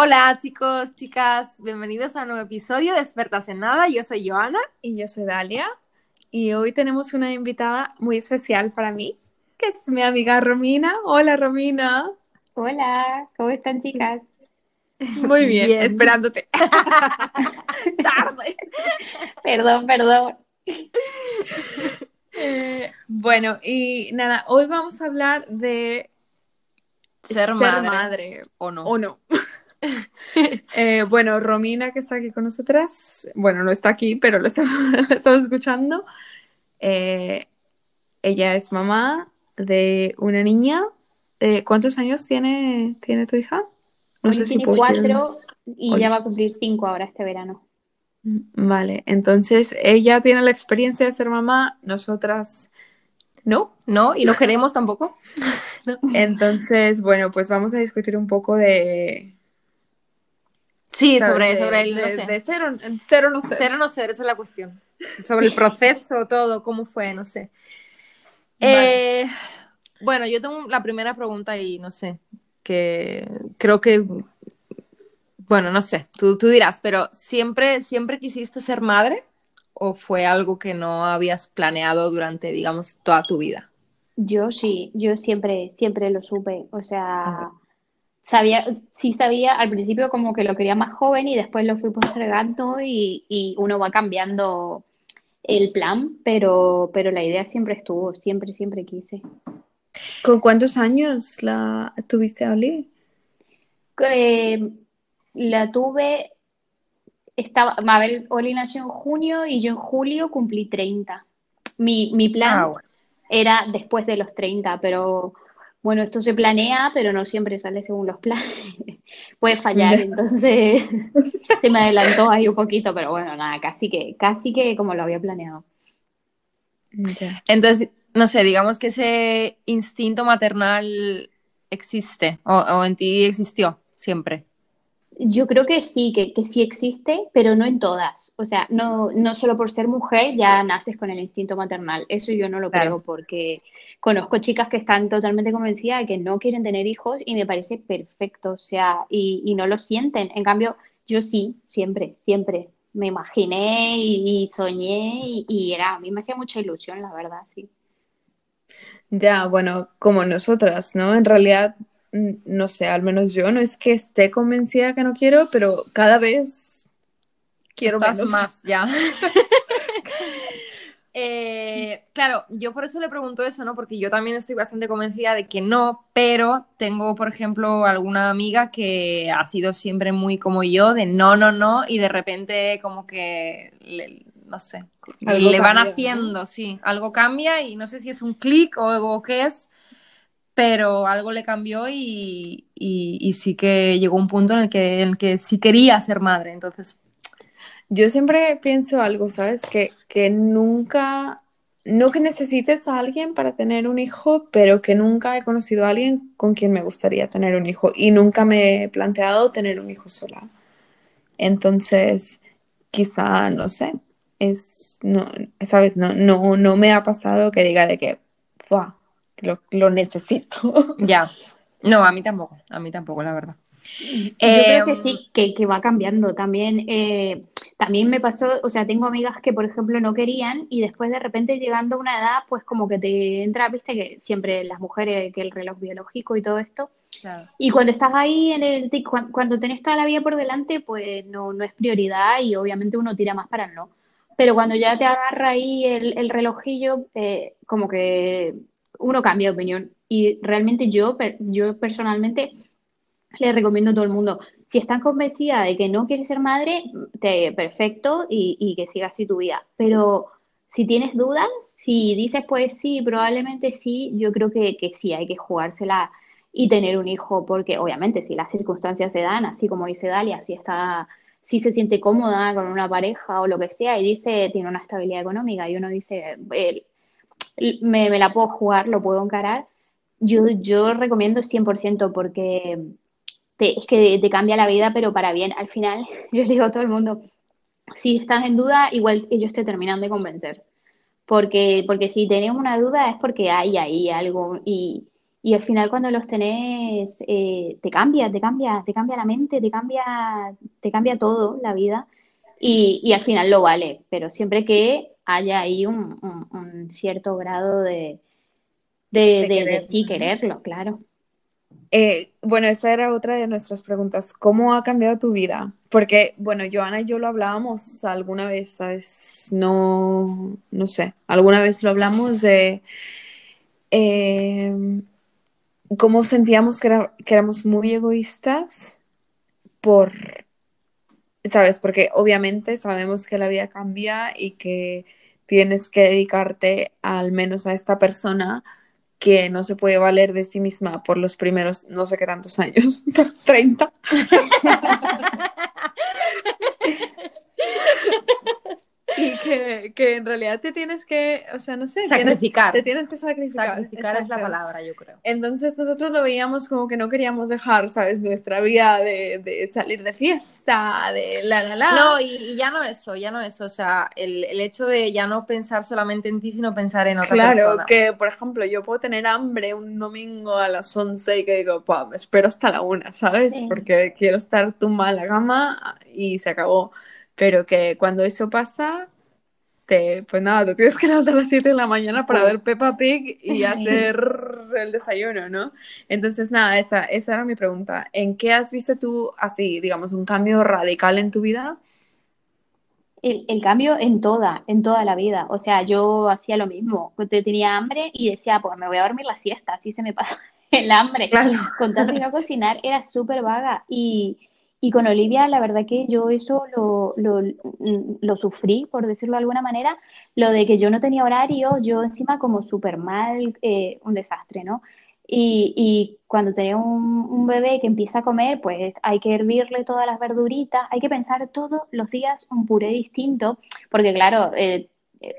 Hola chicos, chicas, bienvenidos a un nuevo episodio de Expertas en Nada. Yo soy Joana. Y yo soy Dalia. Y hoy tenemos una invitada muy especial para mí, que es mi amiga Romina. Hola Romina. Hola, ¿cómo están chicas? Muy bien, esperándote. Tarde. Perdón, perdón. Eh, bueno, y nada, hoy vamos a hablar de ser, madre, o no. O no. Eh, bueno, Romina, que está aquí con nosotras, bueno, no está aquí, pero lo estamos, escuchando. Eh, ella es mamá de una niña. Eh, ¿Cuántos años tiene, tiene tu hija? No sé tiene cuatro y ya va a cumplir cinco ahora este verano. Vale, entonces ella tiene la experiencia de ser mamá, nosotras no. No, y no queremos tampoco. Entonces, bueno, pues vamos a discutir un poco de, Sí, sobre, sobre el, no sé. de cero, cero no ser. Cero no ser, esa es la cuestión. Sobre el proceso, todo, cómo fue, no sé. Eh, bueno, yo tengo la primera pregunta y no sé, que creo que, bueno, no sé, tú, tú dirás, pero ¿siempre, ¿siempre quisiste ser madre o fue algo que no habías planeado durante, digamos, toda tu vida? Yo sí, yo siempre, siempre lo supe, o sea sabía, sí sabía al principio como que lo quería más joven y después lo fui postergando y, y uno va cambiando el plan, pero, pero la idea siempre estuvo, siempre, siempre quise. ¿Con cuántos años la tuviste a Oli? Eh, la tuve, estaba, ver, Oli nació en junio y yo en julio cumplí 30. Mi, mi plan ah, era después de los 30, pero bueno, esto se planea, pero no siempre sale según los planes. Puede fallar, entonces se me adelantó ahí un poquito, pero bueno, nada, casi que, casi que como lo había planeado. Entonces, no sé, digamos que ese instinto maternal existe o, en ti existió siempre. Yo creo que sí, que, que, sí existe, pero no en todas. O sea, no, no solo por ser mujer ya naces con el instinto maternal. Eso yo no lo creo porque conozco chicas que están totalmente convencidas de que no quieren tener hijos y me parece perfecto, o sea, y, no lo sienten. En cambio, yo sí, siempre, siempre me imaginé y, soñé y, era, a mí me hacía mucha ilusión, la verdad, sí. Ya, bueno, como nosotras, ¿no? En realidad, no sé, al menos yo no es que esté convencida que no quiero, pero cada vez quiero más, ya. Eh, claro, yo por eso le pregunto eso, ¿no? Porque yo también estoy bastante convencida de que no, pero tengo, por ejemplo, alguna amiga que ha sido siempre muy como yo, de no, no, no, y de repente como que, no sé, le van haciendo, sí, algo cambia y no sé si es un clic o, qué es, pero algo le cambió y, y, sí que llegó un punto en el que, en el que sí quería ser madre, entonces yo siempre pienso algo, ¿sabes? Que, que nunca, no que necesites a alguien para tener un hijo, pero que nunca he conocido a alguien con quien me gustaría tener un hijo y nunca me he planteado tener un hijo sola. Entonces, quizá, no sé, es, no, ¿sabes? No, no, no me ha pasado que diga de que, lo, lo necesito. Ya, no, a mí tampoco, a mí tampoco, la verdad. Yo creo que em, sí, que, que va cambiando también. Eh, también me pasó, o sea, tengo amigas que, por ejemplo, no querían y después de repente llegando a una edad, pues como que te entra, viste, que siempre las mujeres, que el reloj biológico y todo esto. Y cuando estás ahí, en el cuando tenés toda la vida por delante, pues no, no es prioridad y obviamente uno tira más para el no. Pero cuando ya te agarra ahí el, el relojillo, eh, como que uno cambia de opinión. Y realmente yo, yo personalmente le recomiendo a todo el mundo, si estás convencida de que no quieres ser madre, te, perfecto y, que siga así tu vida. Pero si tienes dudas, si dices pues sí, probablemente sí, yo creo que, que sí, hay que jugársela y tener un hijo, porque obviamente si las circunstancias se dan, así como dice Dalia, si está, si se siente cómoda con una pareja o lo que sea y dice tiene una estabilidad económica y uno dice me, me, la puedo jugar, lo puedo encarar, yo, yo recomiendo 100% porque es que te cambia la vida, pero para bien. Al final, yo les digo a todo el mundo, si estás en duda, igual ellos te terminan de convencer. Porque, porque si tenés una duda es porque hay ahí algo y, y al final cuando los tenés, eh, te cambia, te cambia, te cambia la mente, te cambia, te cambia todo la vida y, y al final lo vale, pero siempre que haya ahí un, un, cierto grado de, de, de, sí quererlo, claro. Eh, bueno, esta era otra de nuestras preguntas. ¿Cómo ha cambiado tu vida? Porque, bueno, Joana y yo lo hablábamos alguna vez, ¿sabes? No, no sé, alguna vez lo hablamos de eh, cómo sentíamos que, que éramos muy egoístas por, ¿sabes? Porque obviamente sabemos que la vida cambia y que tienes que dedicarte al menos a esta persona que no se puede valer de sí misma por los primeros no sé qué tantos años, 30. y que, que, en realidad te tienes que, o sea, no sé, sacrificar. te tienes que sacrificar. Sacrificar es la palabra, yo creo. Entonces nosotros lo veíamos como que no queríamos dejar, ¿sabes? Nuestra vida de, de salir de fiesta, de la, la, la. No, y, ya no eso, ya no eso, o sea, el, el, hecho de ya no pensar solamente en ti, sino pensar en otra claro, persona. Claro, que por ejemplo yo puedo tener hambre un domingo a las 11 y que digo, me espero hasta la una, ¿sabes? Sí. Porque quiero estar tumba en la cama y se acabó. Pero que cuando eso pasa, te, pues nada, te tienes que levantar a las 7 de la mañana para ver Peppa Pig y hacer el desayuno, ¿no? Entonces, nada, esa, esa era mi pregunta. ¿En qué has visto tú, así, digamos, un cambio radical en tu vida? El, el, cambio en toda, en toda la vida. O sea, yo hacía lo mismo. Tenía hambre y decía, pues me voy a dormir la siesta, así se me pasa el hambre. Claro. Con tanto a cocinar era súper vaga y y con Olivia, la verdad que yo eso lo, lo, lo, sufrí, por decirlo de alguna manera, lo de que yo no tenía horario, yo encima como súper mal, eh, un desastre, ¿no? Y, y cuando tenía un, un, bebé que empieza a comer, pues hay que hervirle todas las verduritas, hay que pensar todos los días un puré distinto, porque claro, eh,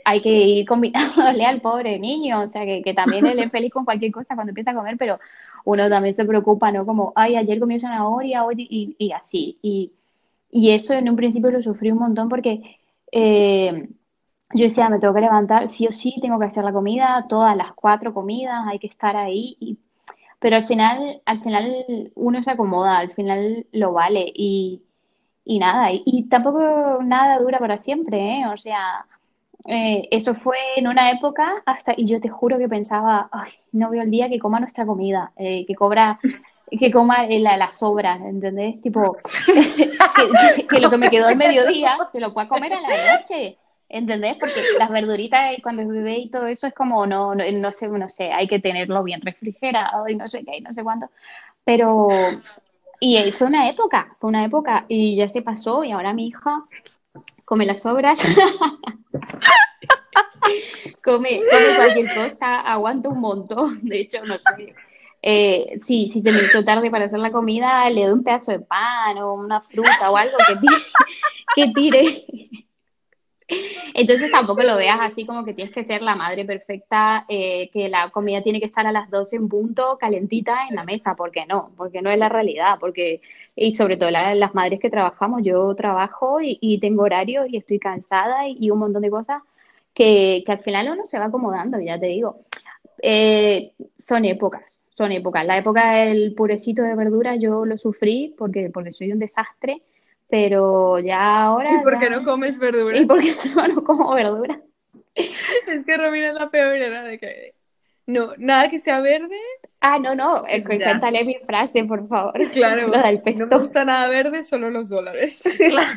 hay que ir combinándole al pobre niño, o sea, que, que también él es feliz con cualquier cosa cuando empieza a comer, pero uno también se preocupa, ¿no? Como, ay, ayer comió zanahoria, hoy, y, y así. Y, y, eso en un principio lo sufrí un montón porque eh, yo decía, me tengo que levantar, sí o sí, tengo que hacer la comida, todas las cuatro comidas, hay que estar ahí. Y, pero al final, al final uno se acomoda, al final lo vale y, y nada, y, y tampoco nada dura para siempre, ¿eh? O sea, eh, eso fue en una época hasta, y yo te juro que pensaba, no veo el día que coma nuestra comida, eh, que cobra, que coma la, la sobra, ¿entendés? Tipo, que, que, lo que me quedó al mediodía se lo pueda comer a la noche, ¿entendés? Porque las verduritas cuando es bebé y todo eso es como, no, no, no sé, no sé, hay que tenerlo bien refrigerado y no sé qué, y no sé cuánto, pero, y fue una época, fue una época, y ya se pasó, y ahora mi hija come las sobras. come, cualquier cosa, aguanta un montón. De hecho, no sé. Eh, si, si se me hizo tarde para hacer la comida, le doy un pedazo de pan o una fruta o algo que tire. Que tire. Entonces tampoco lo veas así como que tienes que ser la madre perfecta, eh, que la comida tiene que estar a las 12 en punto, calentita en la mesa, porque no, porque no es la realidad, porque, y sobre todo la, las madres que trabajamos, yo trabajo y, y tengo horario y estoy cansada y, y un montón de cosas que, que, al final uno se va acomodando, ya te digo. Eh, son épocas, son épocas. La época del purecito de verdura yo lo sufrí porque, porque soy un desastre pero ya ahora... ¿Y por qué ya... no comes verduras? ¿Y por qué no, no como verduras? es que Romina es la peor, era de que... No, nada que sea verde. Ah, no, no, eh, cuéntale mi frase, por favor. Claro, Lo del pesto. no me gusta nada verde, solo los dólares. Claro.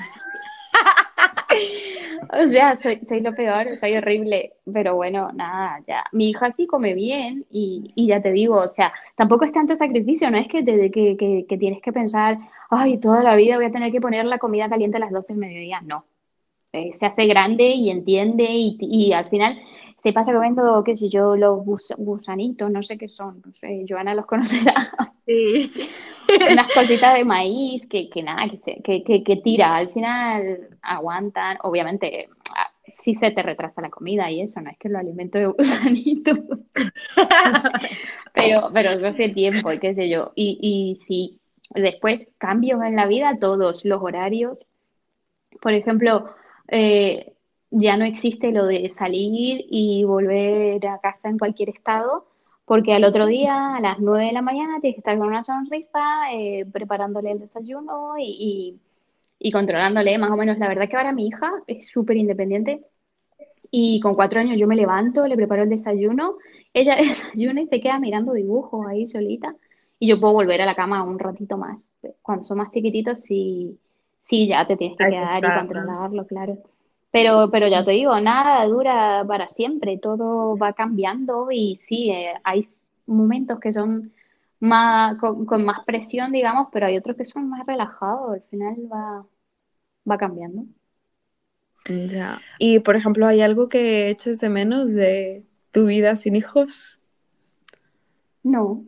o sea, soy, soy lo peor, soy horrible, pero bueno, nada, ya. Mi hija sí come bien y, y ya te digo, o sea, tampoco es tanto sacrificio, no es que, te, que, que, que, tienes que pensar, ay, toda la vida voy a tener que poner la comida caliente a las 12 del mediodía, no. Eh, se hace grande y entiende y, y al final se pasa comiendo, qué sé yo, los gus gusanitos, no sé qué son, no sé, Joana los conocerá. Sí. Unas cositas de maíz que, que nada, que, se, que, que, que, tira, al final aguantan, obviamente sí se te retrasa la comida y eso, no es que lo alimento de gusanitos. pero, pero eso hace tiempo y qué sé yo, y, y sí, después cambios en la vida, todos los horarios, por ejemplo, eh, ya no existe lo de salir y volver a casa en cualquier estado, porque al otro día, a las 9 de la mañana, tienes que estar con una sonrisa, eh, preparándole el desayuno y, y, controlándole más o menos. La verdad que ahora mi hija es súper independiente y con cuatro años yo me levanto, le preparo el desayuno, ella desayuna y se queda mirando dibujos ahí solita y yo puedo volver a la cama un ratito más. Cuando son más chiquititos, sí, sí ya te tienes que quedar y controlarlo, claro. Pero, pero ya te digo, nada dura para siempre, todo va cambiando y sí, eh, hay momentos que son más con, más presión, digamos, pero hay otros que son más relajados, al final va, va cambiando. Ya. Y por ejemplo, ¿hay algo que eches de menos de tu vida sin hijos? No,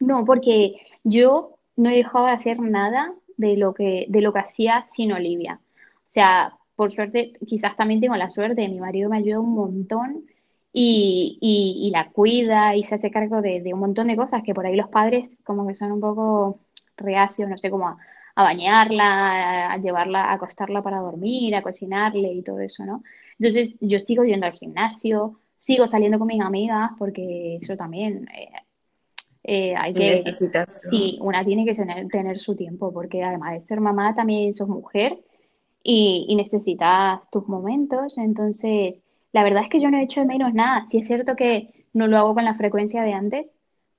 no, porque yo no he dejado de hacer nada de lo que, de lo que hacía sin Olivia. O sea, por suerte, quizás también tengo la suerte, mi marido me ayuda un montón y, y, la cuida y se hace cargo de, un montón de cosas que por ahí los padres como que son un poco reacios, no sé, cómo a, bañarla, a llevarla, a acostarla para dormir, a cocinarle y todo eso, ¿no? Entonces yo sigo yendo al gimnasio, sigo saliendo con mis amigas porque eso también eh, eh, hay que... Necesitas, Sí, una tiene que tener, tener su tiempo porque además de ser mamá también sos mujer y, necesitas tus momentos. Entonces, la verdad es que yo no he hecho de menos nada. Sí es cierto que no lo hago con la frecuencia de antes,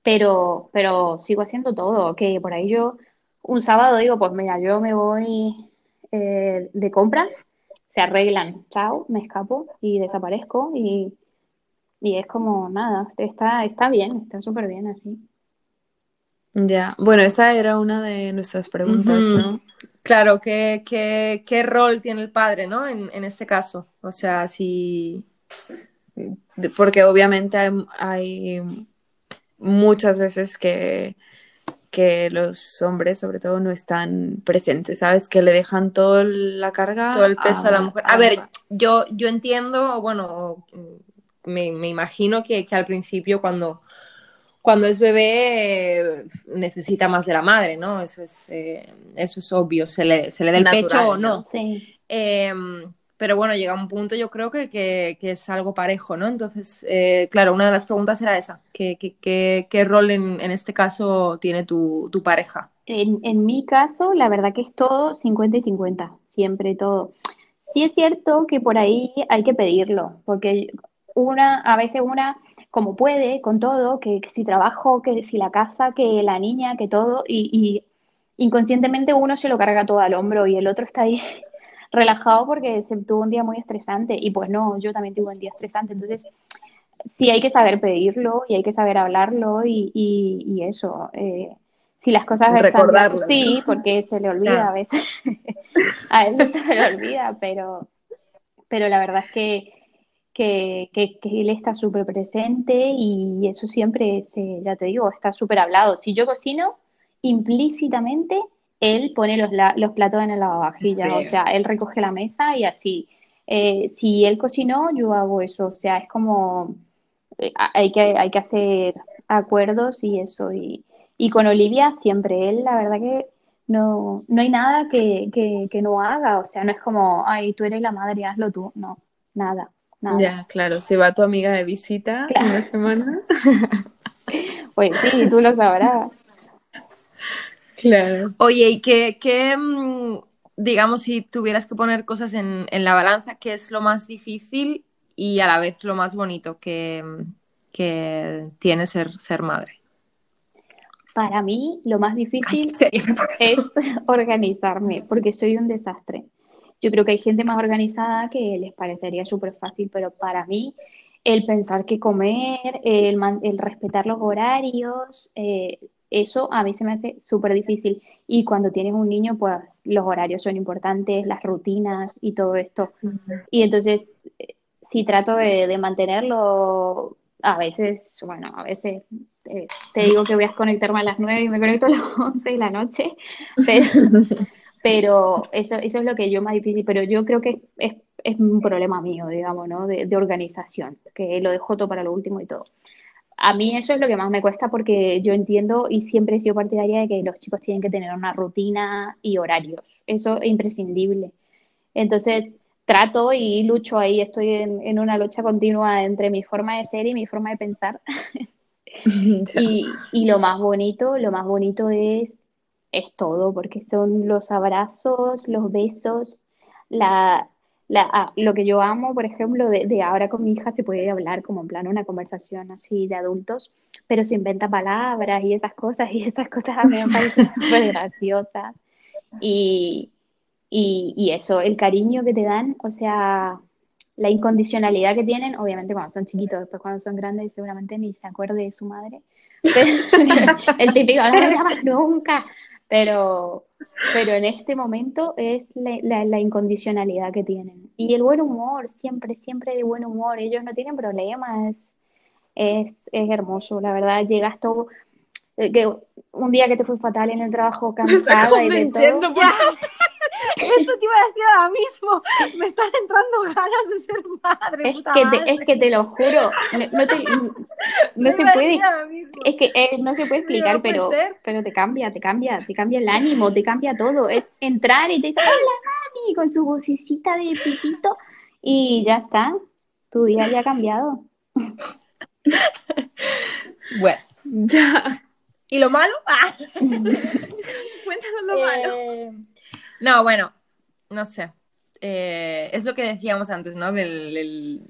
pero, pero sigo haciendo todo. Que por ahí yo un sábado digo, pues mira, yo me voy eh, de compras, se arreglan, chao, me escapo y desaparezco y, y es como nada, está, está bien, está súper bien así. Ya, bueno, esa era una de nuestras preguntas, ¿no? Claro, ¿qué, qué, qué rol tiene el padre, ¿no? En, en este caso. O sea, si... Porque obviamente hay, muchas veces que, que los hombres, sobre todo, no están presentes, ¿sabes? Que le dejan toda la carga. Todo el peso a, la mujer. A, ver, yo, yo entiendo, bueno, me, me imagino que, que, al principio cuando cuando es bebé necesita más de la madre, ¿no? Eso es, eh, eso es obvio, se le, se le da el pecho o no. Sí. Em, pero bueno, llega un punto yo creo que, que, es algo parejo, ¿no? Entonces, eh, claro, una de las preguntas era esa, ¿qué, qué, qué rol en, en, este caso tiene tu, tu pareja? En, en, mi caso, la verdad que es todo 50 y 50, siempre todo. Sí es cierto que por ahí hay que pedirlo, porque una, a veces una como puede, con todo, que, si trabajo, que si la casa, que la niña, que todo, y, inconscientemente uno se lo carga todo al hombro y el otro está ahí relajado porque se tuvo un día muy estresante y pues no, yo también tuve un día estresante, entonces sí hay que saber pedirlo y hay que saber hablarlo y, y, eso. Eh, si las cosas Recordarlo, están... Sí, porque se le olvida a veces. a él no se le olvida, pero, pero la verdad es que que, él está súper presente y eso siempre, es, eh, ya te digo, está súper hablado. Si yo cocino, implícitamente él pone los, los platos en la lavavajilla, o sea, él recoge la mesa y así. Eh, si él cocinó, yo hago eso, o sea, es como eh, hay que, hay que hacer acuerdos y eso. Y, y con Olivia siempre, él la verdad que no, no hay nada que, que, que no haga, o sea, no es como, ay, tú eres la madre, hazlo tú, no, nada. Ya, claro, si va tu amiga de visita una semana. pues sí, tú lo sabrás. Claro. Oye, ¿y qué, qué, mm, digamos, si tuvieras que poner cosas en, en, la balanza, qué es lo más difícil y a la vez lo más bonito que, que tiene ser, ser madre? Para mí, lo más difícil es organizarme, porque soy un desastre. Yo creo que hay gente más organizada que les parecería súper fácil, pero para mí el pensar que comer, el, el respetar los horarios, eh, eso a mí se me hace súper difícil. Y cuando tienes un niño, pues los horarios son importantes, las rutinas y todo esto. Y entonces, si trato de, mantenerlo, a veces, bueno, a veces eh, te digo que voy a conectarme a las 9 y me conecto a las 11 de la noche, pero, pero eso, eso es lo que yo más difícil, pero yo creo que es, es un problema mío, digamos, ¿no? De, de, organización, que lo dejo todo para lo último y todo. A mí eso es lo que más me cuesta porque yo entiendo y siempre he sido partidaria de que los chicos tienen que tener una rutina y horarios. Eso es imprescindible. Entonces, trato y lucho ahí, estoy en, en una lucha continua entre mi forma de ser y mi forma de pensar. y, y lo más bonito, lo más bonito es, es todo, porque son los abrazos, los besos, la, la, ah, lo que yo amo, por ejemplo, de, de, ahora con mi hija se puede hablar como en plan una conversación así de adultos, pero se inventa palabras y esas cosas, y esas cosas a mí me parecen súper graciosas. Y, y, y, eso, el cariño que te dan, o sea, la incondicionalidad que tienen, obviamente cuando son chiquitos, después cuando son grandes seguramente ni se acuerde de su madre. el típico, no lo llamas nunca, pero, pero en este momento es la, la, incondicionalidad que tienen. Y el buen humor, siempre, siempre de buen humor. Ellos no tienen problemas. Es, es hermoso, la verdad. Llegas todo. Eh, que un día que te fue fatal en el trabajo, cansada y de todo. Eso te iba a decir ahora mismo. Me están entrando ganas de ser madre. Es, que, te, es que te lo juro. No, te, no se puede. Es que eh, no se puede explicar, pero, pero te cambia, te cambia, te cambia el ánimo, te cambia todo. Es entrar y te dice, hola mami, con su vocecita de pipito. Y ya está. Tu día ya ha cambiado. bueno, ya. ¿Y lo malo? Ah. Cuéntanos lo malo. No, bueno, no sé. Eh, es lo que decíamos antes, ¿no? Del,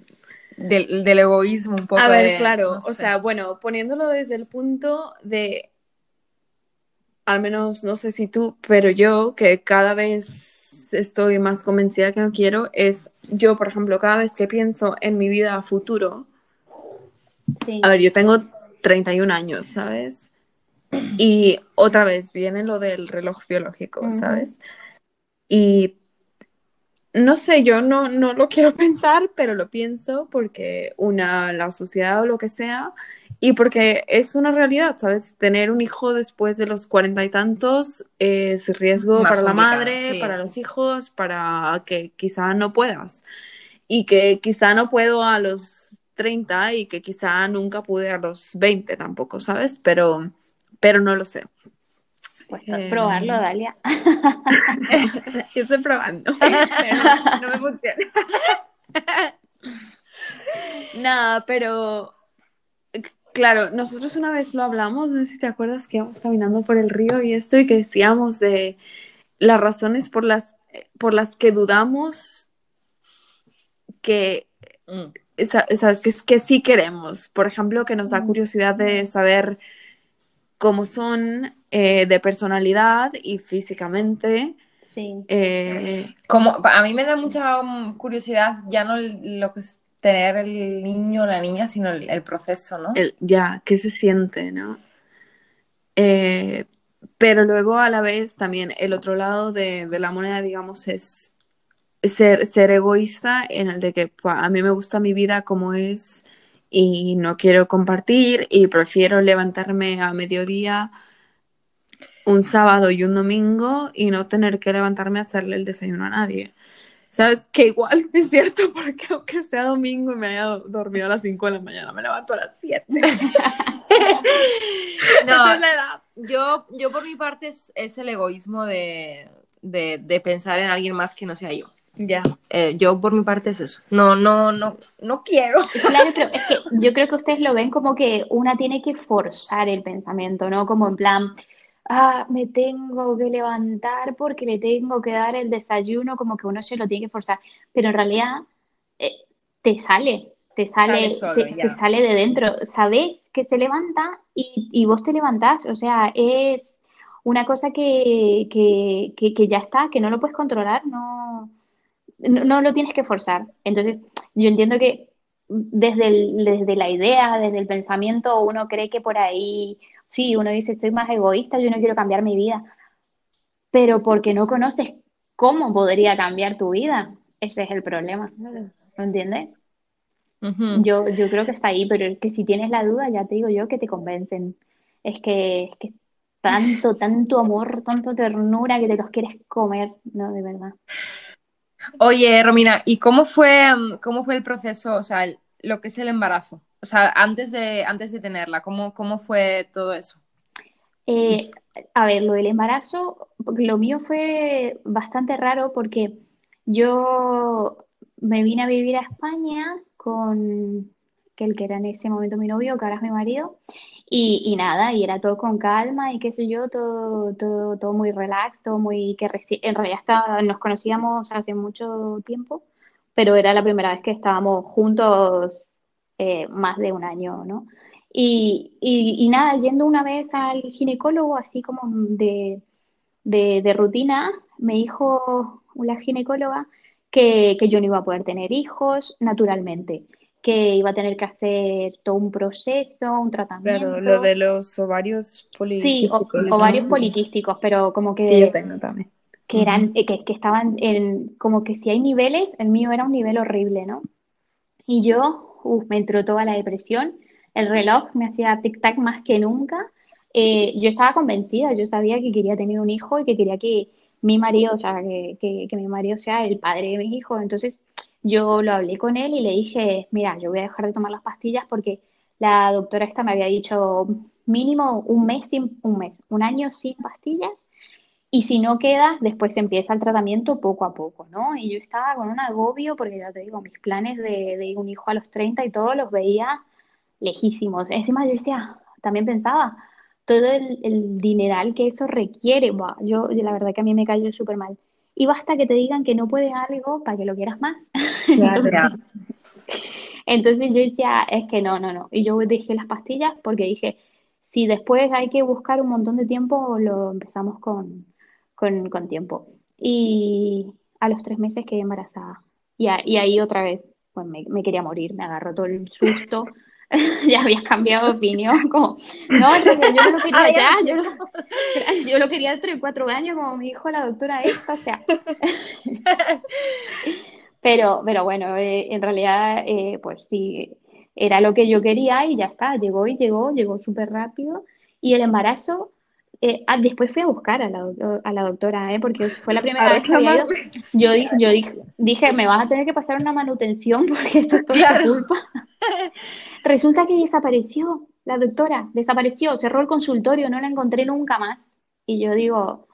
del, egoísmo un poco. A ver, claro, o sea, bueno, poniéndolo desde el punto de, al menos no sé si tú, pero yo que cada vez estoy más convencida que no quiero, es yo, por ejemplo, cada vez que pienso en mi vida a futuro, a ver, yo tengo 31 años, ¿sabes? Y otra vez viene lo del reloj biológico, ¿sabes? Y no sé, yo no, no lo quiero pensar, pero lo pienso porque una, la sociedad o lo que sea, y porque es una realidad, ¿sabes? Tener un hijo después de los cuarenta y tantos es riesgo para la madre, para los hijos, para que quizá no puedas. Y que quizá no puedo a los 30 y que quizá nunca pude a los 20 tampoco, ¿sabes? Pero, pero no lo sé. Pues probarlo, em. Dalia. Yo estoy probando, no, me funciona. Nada, pero claro, nosotros una vez lo hablamos, no sé si te acuerdas que íbamos caminando por el río y esto y que decíamos de las razones por las, por las que dudamos que, mm. sabes, que, que sí queremos. Por ejemplo, que nos da mm. curiosidad de saber cómo son eh, de personalidad y físicamente. Sí. Eh, como, a mí me da mucha curiosidad ya no lo que es tener el niño o la niña, sino el, proceso, ¿no? ya, ¿qué se siente, no? Eh, pero luego a la vez también el otro lado de, de la moneda, digamos, es ser, ser, egoísta en el de que a mí me gusta mi vida como es y no quiero compartir y prefiero levantarme a mediodía un sábado y un domingo y no tener que levantarme a hacerle el desayuno a nadie. ¿Sabes? Que igual es cierto porque aunque sea domingo y me haya dormido a las 5 de la mañana, me levanto a las 7. no, es la edad. Yo, yo por mi parte es, es el egoísmo de, de, de pensar en alguien más que no sea yo. Ya. Eh, yo por mi parte es eso. No, no, no, no quiero. Claro, pero es que yo creo que ustedes lo ven como que una tiene que forzar el pensamiento, ¿no? Como en plan, ah, me tengo que levantar porque le tengo que dar el desayuno, como que uno se lo tiene que forzar. Pero en realidad eh, te sale, te sale, te, sale de dentro. Sabes que se levanta y, y vos te levantás. O sea, es una cosa que, que, que, que ya está, que no lo puedes controlar, no no, lo tienes que forzar. Entonces, yo entiendo que desde, desde la idea, desde el pensamiento, uno cree que por ahí, sí, uno dice, soy más egoísta, yo no quiero cambiar mi vida, pero porque no conoces cómo podría cambiar tu vida, ese es el problema, ¿lo entiendes? yo, yo creo que está ahí, pero que si tienes la duda, ya te digo yo que te convencen. Es que, es que tanto, tanto amor, tanto ternura que te los quieres comer, no, de verdad. Oye, Romina, ¿y cómo fue, mm, cómo fue el proceso, o sea, lo que es el embarazo? O sea, antes de, antes de tenerla, ¿cómo, cómo fue todo eso? Eh, a ver, lo del embarazo, lo mío fue bastante raro porque yo me vine a vivir a España con el que era en ese momento mi novio, que ahora es mi marido. Y, y, nada, y era todo con calma y qué sé yo, todo, todo, todo muy relax, todo muy que en realidad estaba, nos conocíamos hace mucho tiempo, pero era la primera vez que estábamos juntos eh, más de un año, ¿no? Y, y, nada, yendo una vez al ginecólogo, así como de, de, de rutina, me dijo la ginecóloga que, que, yo no iba a poder tener hijos naturalmente, que iba a tener que hacer todo un proceso, un tratamiento. Claro, lo de los ovarios poliquísticos. Sí, ovarios poliquísticos, pero como que... Sí, yo tengo también. Que, eran, que, que estaban en, como que si hay niveles, el mío era un nivel horrible, ¿no? Y yo, uf, me entró toda la depresión, el reloj me hacía tic-tac más que nunca. Eh, yo estaba convencida, yo sabía que quería tener un hijo y que quería que mi marido, o sea, que, que, que mi marido sea el padre de mis hijos. Entonces, yo lo hablé con él y le dije, mira, yo voy a dejar de tomar las pastillas porque la doctora esta me había dicho mínimo un mes sin, un mes, un año sin pastillas y si no queda, después empieza el tratamiento poco a poco, ¿no? Y yo estaba con un agobio porque ya te digo, mis planes de, un hijo a los 30 y todos los veía lejísimos. Encima yo decía, también pensaba, todo el, el dineral que eso requiere, yo la verdad que a mí me cayó súper mal y basta que te digan que no puedes algo para que lo quieras más. entonces, yo decía, es que no, no, no. Y yo dejé las pastillas porque dije, si después hay que buscar un montón de tiempo, lo empezamos con, con, tiempo. Y a los tres meses quedé embarazada. Y, y ahí otra vez, pues me, me, quería morir, me agarró todo el susto. ya habías cambiado de opinión, como, no, yo no lo quería ya, yo lo, yo lo quería dentro de cuatro años, como me dijo la doctora esta, o sea. pero, pero bueno, eh, en realidad, eh, pues sí, era lo que yo quería y ya está, llegó y llegó, llegó súper rápido. Y el embarazo, eh, ah, después fui a buscar a la, a la doctora, ¿eh? porque fue la primera vez que había Yo, yo dije, dije, me vas a tener que pasar una manutención porque esto es toda culpa. Resulta que desapareció la doctora, desapareció, cerró el consultorio, no la encontré nunca más. Y yo digo,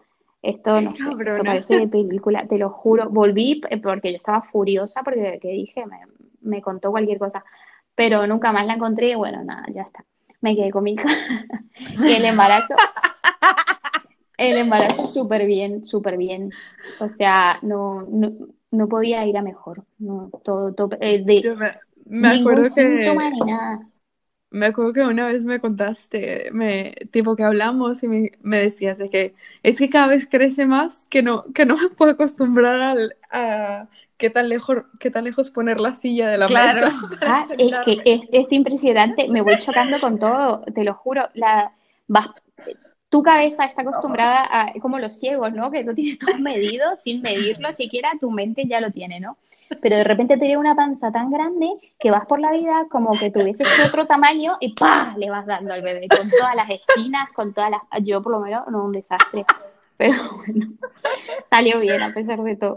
esto no sé, esto parece de película, te lo juro. Volví eh, porque yo estaba furiosa porque que dije, me, me, contó cualquier cosa, pero nunca más la encontré y bueno, nada, ya está. Me quedé con mi hija. y el embarazo, el embarazo súper bien, súper bien. O sea, no, no, no, podía ir a mejor. No, todo, todo eh, de, me acuerdo que me acuerdo que una vez me contaste, me, tipo que hablamos y me, me, decías de que es que cada vez crece más que no, que no me puedo acostumbrar al, a qué tan lejos, qué tan lejos poner la silla de la claro. Ah, es que es, es, impresionante, me voy chocando con todo, te lo juro, la vas, tu cabeza está acostumbrada a como los ciegos, ¿no? Que lo tienes todo medido, sin medirlo siquiera, tu mente ya lo tiene, ¿no? pero de repente te llega una panza tan grande que vas por la vida como que tuvieses otro tamaño y ¡pa! le vas dando al bebé con todas las espinas, con todas las... Yo por lo menos, no, un desastre, pero bueno, salió bien a pesar de todo.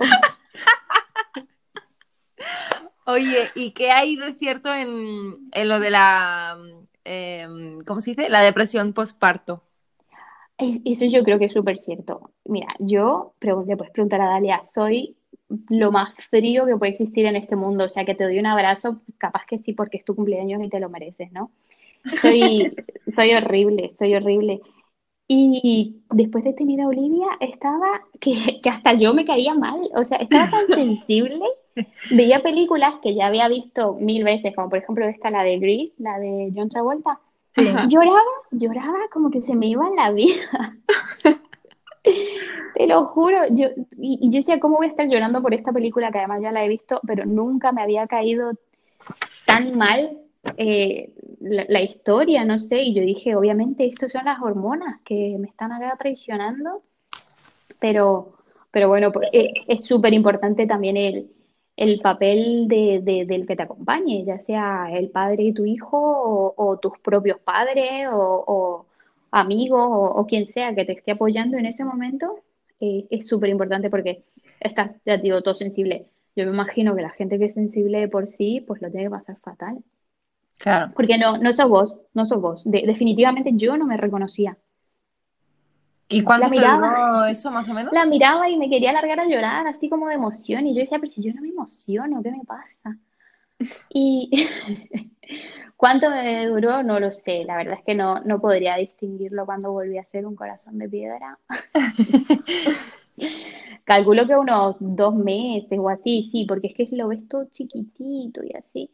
Oye, ¿y qué hay de cierto en, en lo de la, eh, ¿cómo se dice? La depresión postparto. Eso yo creo que es súper cierto. Mira, yo, le puedes preguntar a Dalia, soy lo más frío que puede existir en este mundo. O sea, que te doy un abrazo, capaz que sí, porque es tu cumpleaños y te lo mereces, ¿no? Soy, soy horrible, soy horrible. Y después de tener a Olivia, estaba que, que, hasta yo me caía mal, o sea, estaba tan sensible. Veía películas que ya había visto mil veces, como por ejemplo esta, la de Grease, la de John Travolta. Lloraba, lloraba como que se me iba la vida. Te lo juro, yo, y, yo decía, ¿cómo voy a estar llorando por esta película que además ya la he visto, pero nunca me había caído tan mal eh, la, historia, no sé, y yo dije, obviamente, esto son las hormonas que me están acá traicionando, pero, pero bueno, pues, eh, es súper importante también el, el papel de, del que te acompañe, ya sea el padre y tu hijo o, tus propios padres o amigo o, quien sea que te esté apoyando en ese momento, eh, es súper importante porque estás, ya digo, todo sensible. Yo me imagino que la gente que es sensible por sí, pues lo tiene que pasar fatal. Claro. Porque no, no sos vos, no sos vos. definitivamente yo no me reconocía. ¿Y cuánto miraba, eso más o menos? La miraba y me quería largar a llorar, así como de emoción. Y yo decía, pero si yo no me emociono, ¿qué me pasa? Y ¿Cuánto me duró? No lo sé. La verdad es que no, no podría distinguirlo cuando volví a ser un corazón de piedra. Calculo que unos dos meses o así, sí, porque es que lo ves todo chiquitito y así.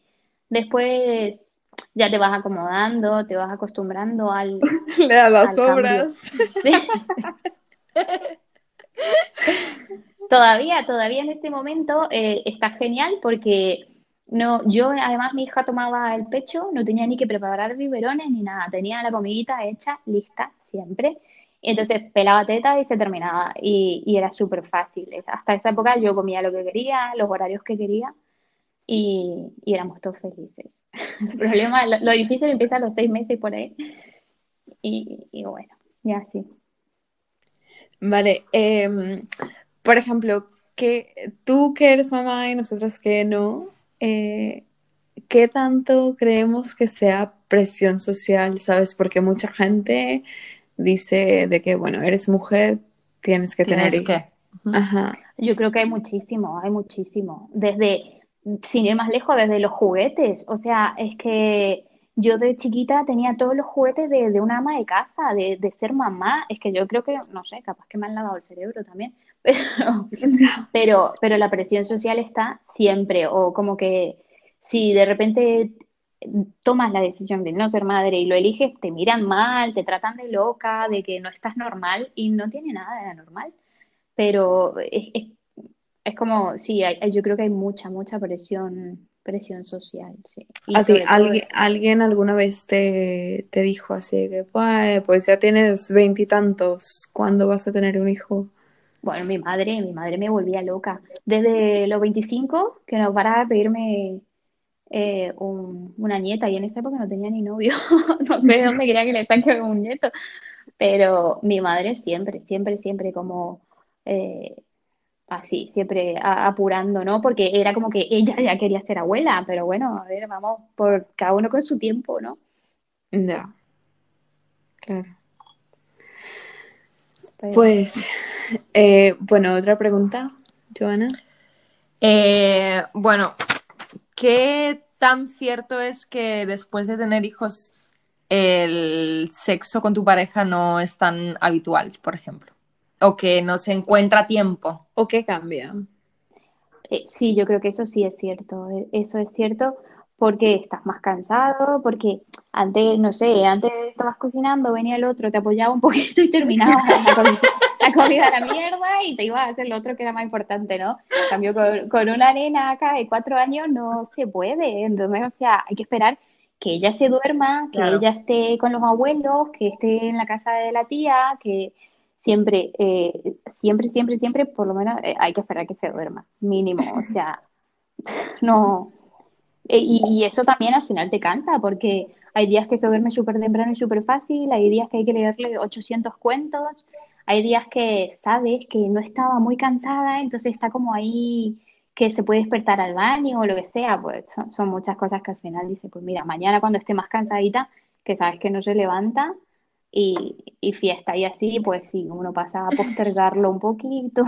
Después ya te vas acomodando, te vas acostumbrando al. Le da las obras. todavía, todavía en este momento eh, está genial porque no, yo además mi hija tomaba el pecho, no tenía ni que preparar biberones ni nada, tenía la comidita hecha, lista, siempre. Entonces pelaba teta y se terminaba y, era súper fácil. Hasta esa época yo comía lo que quería, los horarios que quería y, éramos todos felices. El problema, lo, difícil empieza a los seis meses por ahí. Y, bueno, ya sí. Vale, em, por ejemplo, que tú que eres mamá y nosotros que no, eh, ¿qué tanto creemos que sea presión social, sabes? Porque mucha gente dice de que, bueno, eres mujer, tienes que tener que. Ajá. Yo creo que hay muchísimo, hay muchísimo. Desde, sin ir más lejos, desde los juguetes. O sea, es que yo de chiquita tenía todos los juguetes de, de una ama de casa, de, de, ser mamá. Es que yo creo que, no sé, capaz que me han lavado el cerebro también. Pero, pero, la presión social está siempre. O como que si de repente tomas la decisión de no ser madre y lo eliges, te miran mal, te tratan de loca, de que no estás normal y no tiene nada de normal. Pero es, es, como, sí, yo creo que hay mucha, mucha presión presión social, sí. ¿A ti alguien, alguien alguna vez te, te dijo así que, pues, pues ya tienes veintitantos, ¿cuándo vas a tener un hijo? Bueno, mi madre, mi madre me volvía loca. Desde los 25, que no paraba de pedirme eh, una nieta y en esta época no tenía ni novio, no sé dónde quería que le saque un nieto, pero mi madre siempre, siempre, siempre como eh, así, siempre apurando, ¿no? Porque era como que ella ya quería ser abuela, pero bueno, a ver, vamos por cada uno con su tiempo, ¿no? Ya, claro. Pues, eh, bueno, otra pregunta, Joana. bueno, ¿Qué tan cierto es que después de tener hijos el sexo con tu pareja no es tan habitual, por ejemplo? O que no se encuentra tiempo. ¿O qué cambia? Eh, sí, yo creo que eso sí es cierto. Eh, eso es cierto porque estás más cansado, porque antes, no sé, antes estabas cocinando, venía el otro, te apoyaba un poquito y terminabas la comida a la mierda y te ibas a hacer lo otro que era más importante, ¿no? En cambio, con, una nena acá de cuatro años no se puede, entonces, o sea, hay que esperar que ella se duerma, que ella esté con los abuelos, que esté en la casa de la tía, que siempre, eh, siempre, siempre, siempre, por lo menos eh, hay que esperar que se duerma, mínimo, o sea, no. Eh, y, y, eso también al final te cansa, porque hay días que se duerme súper temprano y súper fácil, hay días que hay que leerle 800 cuentos, hay días que sabes que no estaba muy cansada, entonces está como ahí que se puede despertar al baño o lo que sea, pues son, muchas cosas que al final dice, pues mira, mañana cuando esté más cansadita, que sabes que no se levanta y, fiesta y así, pues sí, uno pasa a postergarlo un poquito,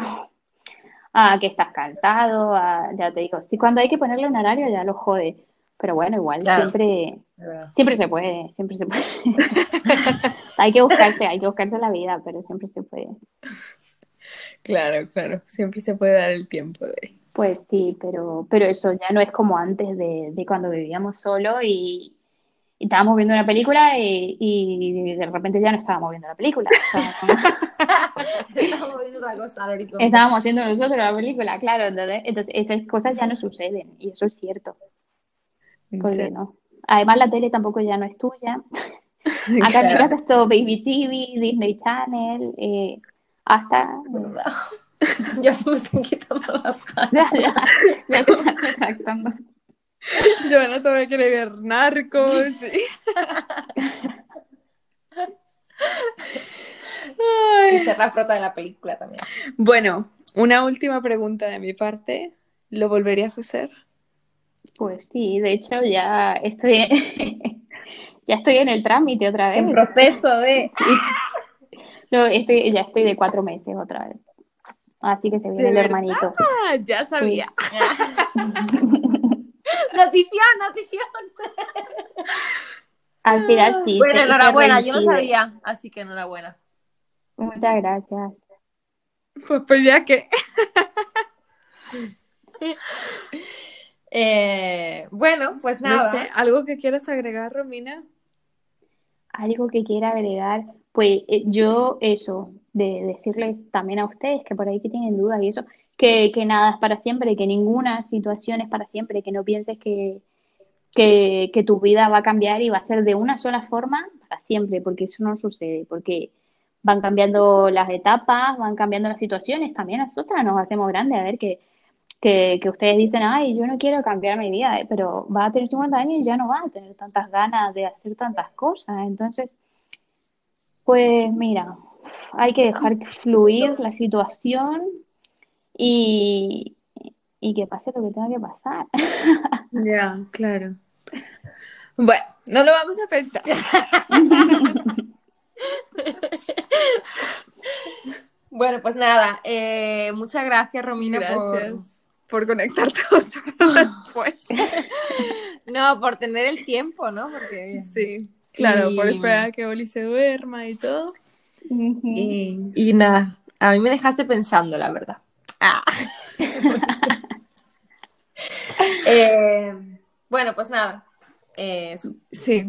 a que estás cansado, ya te digo, sí, cuando hay que ponerle un horario ya lo jode, pero bueno, igual siempre, siempre se puede, siempre se puede. hay que buscarse, hay que buscarse la vida, pero siempre se puede. Claro, claro, siempre se puede dar el tiempo de. Pues sí, pero, pero eso ya no es como antes de, de cuando vivíamos solo y, estábamos viendo una película y, de repente ya no estábamos viendo la película. estábamos viendo otra cosa. Estábamos haciendo nosotros la película, claro. Entonces, entonces, esas cosas ya no suceden y eso es cierto. Porque no. Además, la tele tampoco ya no es tuya. Acá en mi casa es todo Baby TV, Disney Channel, eh, hasta. ya se me están quitando las ganas. ya, ya, se están. Joana todavía quiere ver narcos. Y ser la prota de la película también. Bueno, una última pregunta de mi parte. ¿Lo volverías a hacer? Pues sí, de hecho ya estoy, ya estoy en el trámite otra vez. En proceso de... No, estoy, ya estoy de cuatro meses otra vez. Así que se viene el hermanito. Ah, ya sabía. Notición, notición. Al final sí. Bueno, enhorabuena, yo no sabía, así que enhorabuena. Muchas gracias. Pues, pues ya que. Eh, bueno, pues nada. No sé, ¿algo que quieras agregar, Romina? Algo que quiera agregar. Pues eh, yo eso, de decirles también a ustedes que por ahí que tienen dudas y eso, que, nada es para siempre, que ninguna situación es para siempre, que no pienses que, que, tu vida va a cambiar y va a ser de una sola forma para siempre, porque eso no sucede, porque van cambiando las etapas, van cambiando las situaciones, también nosotras nos hacemos grandes, a ver que, que, que ustedes dicen, ay, yo no quiero cambiar mi vida, eh", pero va a tener 50 años y ya no va a tener tantas ganas de hacer tantas cosas, entonces pues mira, hay que dejar fluir la situación y, que pase lo que tenga que pasar. Ya, claro. Bueno, no lo vamos a pensar. bueno, pues nada, eh, muchas gracias Romina gracias por, conectarte después. no, por tener el tiempo, ¿no? Porque sí. Claro, por esperar a que Oli se duerma y todo. y, nada, a mí me dejaste pensando, la verdad. Ah. Eh, bueno, pues nada. Eh, sí,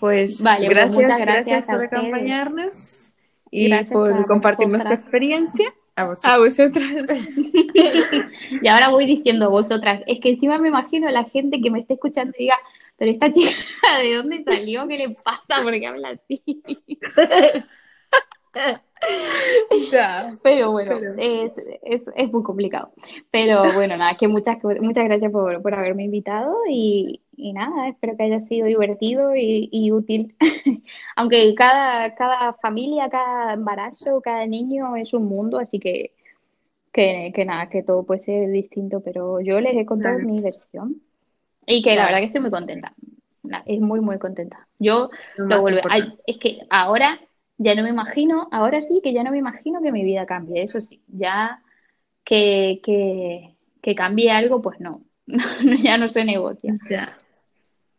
pues vale, pues gracias, muchas gracias, por acompañarnos y por compartir nuestra experiencia. A vosotras. A vosotras. y ahora voy diciendo vosotras. Es que encima me imagino a la gente que me esté escuchando y diga, pero esta chica, ¿de dónde salió? ¿Qué le pasa? ¿Por qué habla así? pero bueno, Es, es, muy complicado. Pero bueno, nada, que muchas, muchas gracias por, por haberme invitado y, y, nada, espero que haya sido divertido y, y útil. Aunque cada, cada familia, cada embarazo, cada niño es un mundo, así que, que, que nada, que todo puede ser distinto, pero yo les he contado mi versión y que la verdad que estoy muy contenta. Es muy, muy contenta. Yo lo, vuelvo. es que ahora ya no me imagino, ahora sí que ya no me imagino que mi vida cambie. Eso sí, ya que, que, que cambie algo, pues no. ya no se negocia.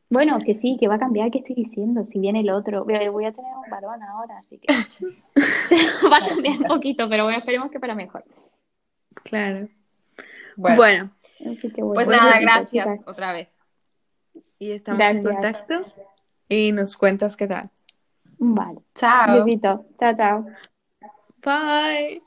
Bueno, que sí, que va a cambiar, ¿qué estoy diciendo? Si viene el otro, voy a tener un varón ahora, así que va a cambiar un poquito, pero bueno, esperemos que para mejor. Claro. Bueno, pues nada, gracias otra vez. Y estamos en contacto y nos cuentas qué tal. Vale. Chao. Besito. Chao, chao. Bye.